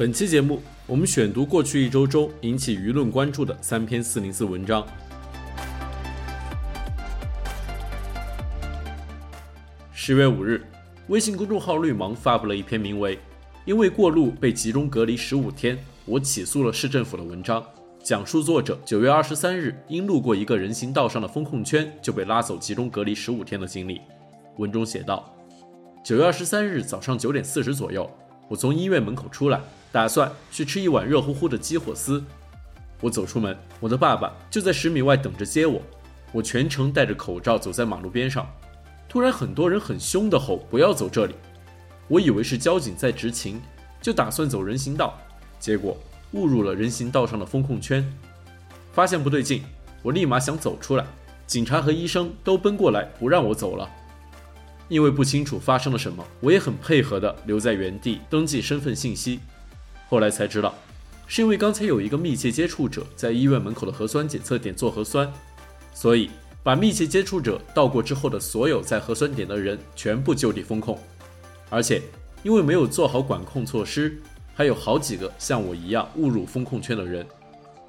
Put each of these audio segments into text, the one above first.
本期节目，我们选读过去一周中引起舆论关注的三篇四零四文章。十月五日，微信公众号绿芒发布了一篇名为《因为过路被集中隔离十五天，我起诉了市政府》的文章，讲述作者九月二十三日因路过一个人行道上的封控圈就被拉走集中隔离十五天的经历。文中写道：九月二十三日早上九点四十左右，我从医院门口出来。打算去吃一碗热乎乎的鸡火丝。我走出门，我的爸爸就在十米外等着接我。我全程戴着口罩走在马路边上，突然很多人很凶地吼：“不要走这里！”我以为是交警在执勤，就打算走人行道，结果误入了人行道上的封控圈。发现不对劲，我立马想走出来，警察和医生都奔过来不让我走了。因为不清楚发生了什么，我也很配合地留在原地登记身份信息。后来才知道，是因为刚才有一个密切接触者在医院门口的核酸检测点做核酸，所以把密切接触者到过之后的所有在核酸点的人全部就地封控。而且因为没有做好管控措施，还有好几个像我一样误入封控圈的人。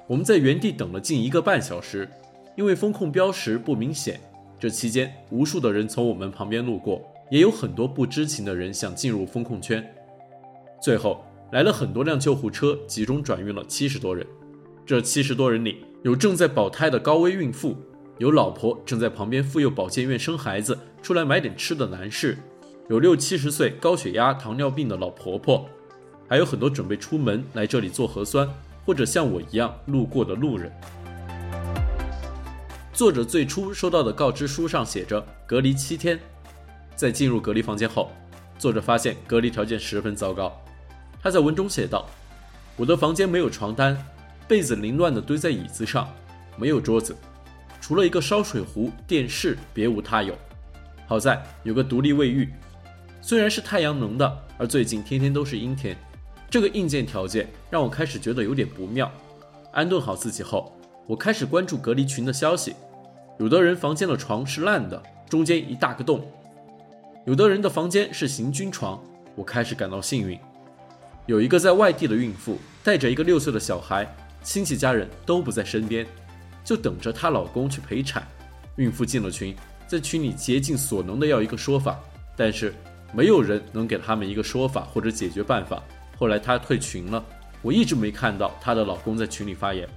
我们在原地等了近一个半小时，因为封控标识不明显。这期间，无数的人从我们旁边路过，也有很多不知情的人想进入封控圈。最后。来了很多辆救护车，集中转运了七十多人。这七十多人里，有正在保胎的高危孕妇，有老婆正在旁边妇幼保健院生孩子，出来买点吃的男士，有六七十岁高血压、糖尿病的老婆婆，还有很多准备出门来这里做核酸，或者像我一样路过的路人。作者最初收到的告知书上写着隔离七天，在进入隔离房间后，作者发现隔离条件十分糟糕。他在文中写道：“我的房间没有床单，被子凌乱地堆在椅子上，没有桌子，除了一个烧水壶、电视，别无他有。好在有个独立卫浴，虽然是太阳能的，而最近天天都是阴天。这个硬件条件让我开始觉得有点不妙。安顿好自己后，我开始关注隔离群的消息。有的人房间的床是烂的，中间一大个洞；有的人的房间是行军床。我开始感到幸运。”有一个在外地的孕妇，带着一个六岁的小孩，亲戚家人都不在身边，就等着她老公去陪产。孕妇进了群，在群里竭尽所能的要一个说法，但是没有人能给他们一个说法或者解决办法。后来她退群了，我一直没看到她的老公在群里发言。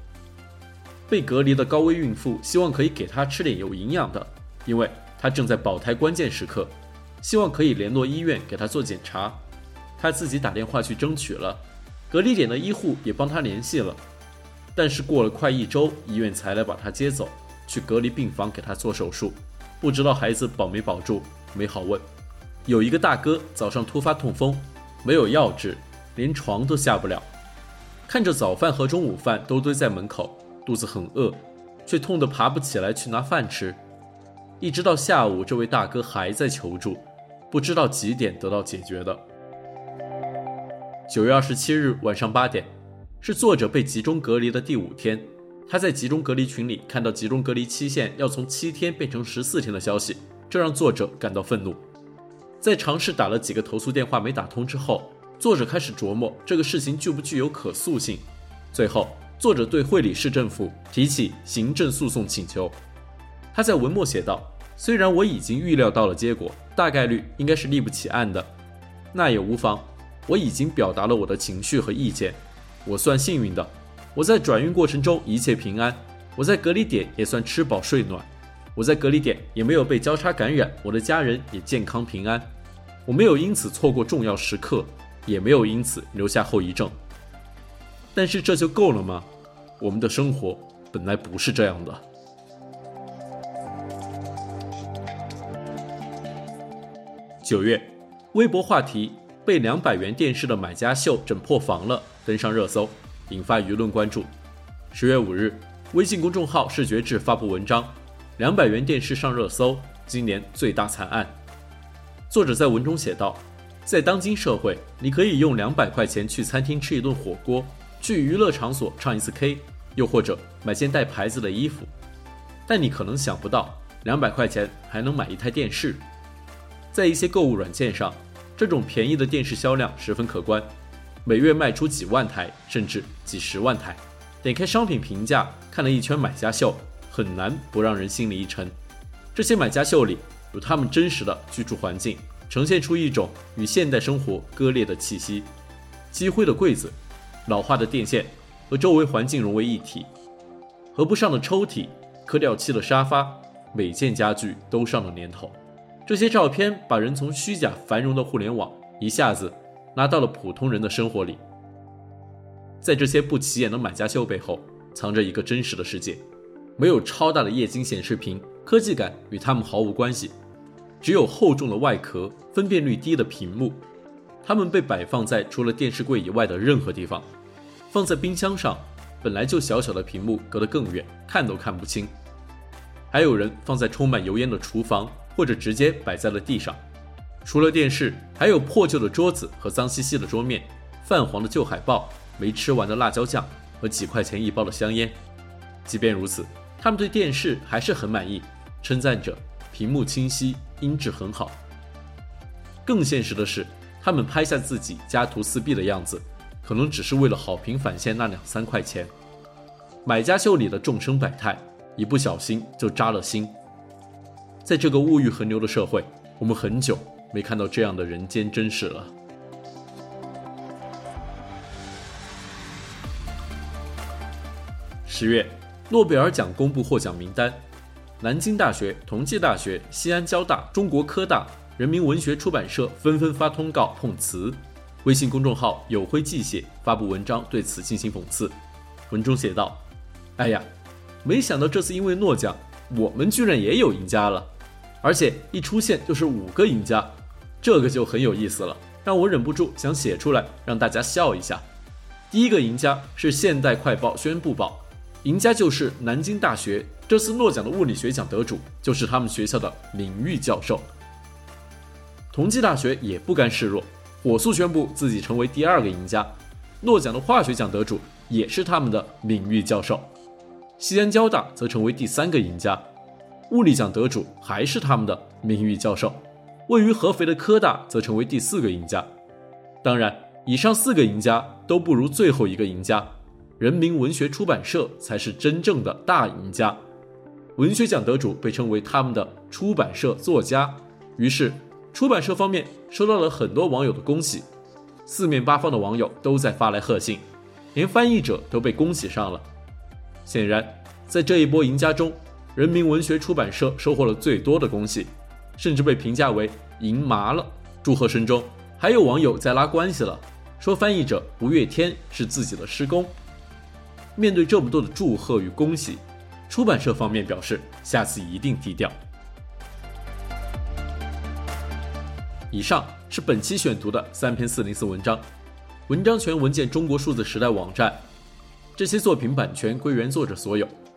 被隔离的高危孕妇希望可以给她吃点有营养的，因为她正在保胎关键时刻，希望可以联络医院给她做检查。他自己打电话去争取了，隔离点的医护也帮他联系了，但是过了快一周，医院才来把他接走，去隔离病房给他做手术，不知道孩子保没保住，没好问。有一个大哥早上突发痛风，没有药治，连床都下不了，看着早饭和中午饭都堆在门口，肚子很饿，却痛得爬不起来去拿饭吃，一直到下午，这位大哥还在求助，不知道几点得到解决的。九月二十七日晚上八点，是作者被集中隔离的第五天。他在集中隔离群里看到集中隔离期限要从七天变成十四天的消息，这让作者感到愤怒。在尝试打了几个投诉电话没打通之后，作者开始琢磨这个事情具不具有可诉性。最后，作者对会理市政府提起行政诉讼请求。他在文末写道：“虽然我已经预料到了结果，大概率应该是立不起案的，那也无妨。”我已经表达了我的情绪和意见，我算幸运的，我在转运过程中一切平安，我在隔离点也算吃饱睡暖，我在隔离点也没有被交叉感染，我的家人也健康平安，我没有因此错过重要时刻，也没有因此留下后遗症。但是这就够了吗？我们的生活本来不是这样的。九月，微博话题。被两百元电视的买家秀整破防了，登上热搜。引发舆论关注。十月五日，微信公众号视觉志发布文章：两百元电视上热搜，今年最大惨案。作者在文中写道，在当今社会，你可以用两百块钱去餐厅吃一顿火锅，去娱乐场所唱一次 K，又或者买件带牌子的衣服，但你可能想不到，两百块钱还能买一台电视。在一些购物软件上，这种便宜的电视销量十分可观，每月卖出几万台，甚至几十万台。点开商品评价，看了一圈买家秀，很难不让人心里一沉。这些买家秀里有他们真实的居住环境，呈现出一种与现代生活割裂的气息。积灰的柜子、老化的电线和周围环境融为一体，合不上的抽屉、磕掉漆的沙发，每件家具都上了年头。这些照片把人从虚假繁荣的互联网一下子拉到了普通人的生活里。在这些不起眼的买家秀背后，藏着一个真实的世界。没有超大的液晶显示屏，科技感与他们毫无关系。只有厚重的外壳，分辨率低的屏幕。他们被摆放在除了电视柜以外的任何地方。放在冰箱上，本来就小小的屏幕隔得更远，看都看不清。还有人放在充满油烟的厨房，或者直接摆在了地上。除了电视，还有破旧的桌子和脏兮兮的桌面，泛黄的旧海报。没吃完的辣椒酱和几块钱一包的香烟，即便如此，他们对电视还是很满意，称赞着屏幕清晰、音质很好。更现实的是，他们拍下自己家徒四壁的样子，可能只是为了好评返现那两三块钱。买家秀里的众生百态，一不小心就扎了心。在这个物欲横流的社会，我们很久没看到这样的人间真实了。十月，诺贝尔奖公布获奖名单，南京大学、同济大学、西安交大、中国科大、人民文学出版社纷纷发通告碰瓷。微信公众号有辉记写发布文章对此进行讽刺，文中写道：“哎呀，没想到这次因为诺奖，我们居然也有赢家了，而且一出现就是五个赢家，这个就很有意思了，让我忍不住想写出来让大家笑一下。第一个赢家是现代快报宣布报。”赢家就是南京大学，这次诺奖的物理学奖得主就是他们学校的名誉教授。同济大学也不甘示弱，火速宣布自己成为第二个赢家。诺奖的化学奖得主也是他们的名誉教授。西安交大则成为第三个赢家，物理奖得主还是他们的名誉教授。位于合肥的科大则成为第四个赢家。当然，以上四个赢家都不如最后一个赢家。人民文学出版社才是真正的大赢家，文学奖得主被称为他们的出版社作家，于是出版社方面收到了很多网友的恭喜，四面八方的网友都在发来贺信，连翻译者都被恭喜上了。显然，在这一波赢家中，人民文学出版社收获了最多的恭喜，甚至被评价为赢麻了。祝贺声中，还有网友在拉关系了，说翻译者吴月天是自己的师公。面对这么多的祝贺与恭喜，出版社方面表示下次一定低调。以上是本期选读的三篇四零四文章，文章全文见中国数字时代网站。这些作品版权归原作者所有，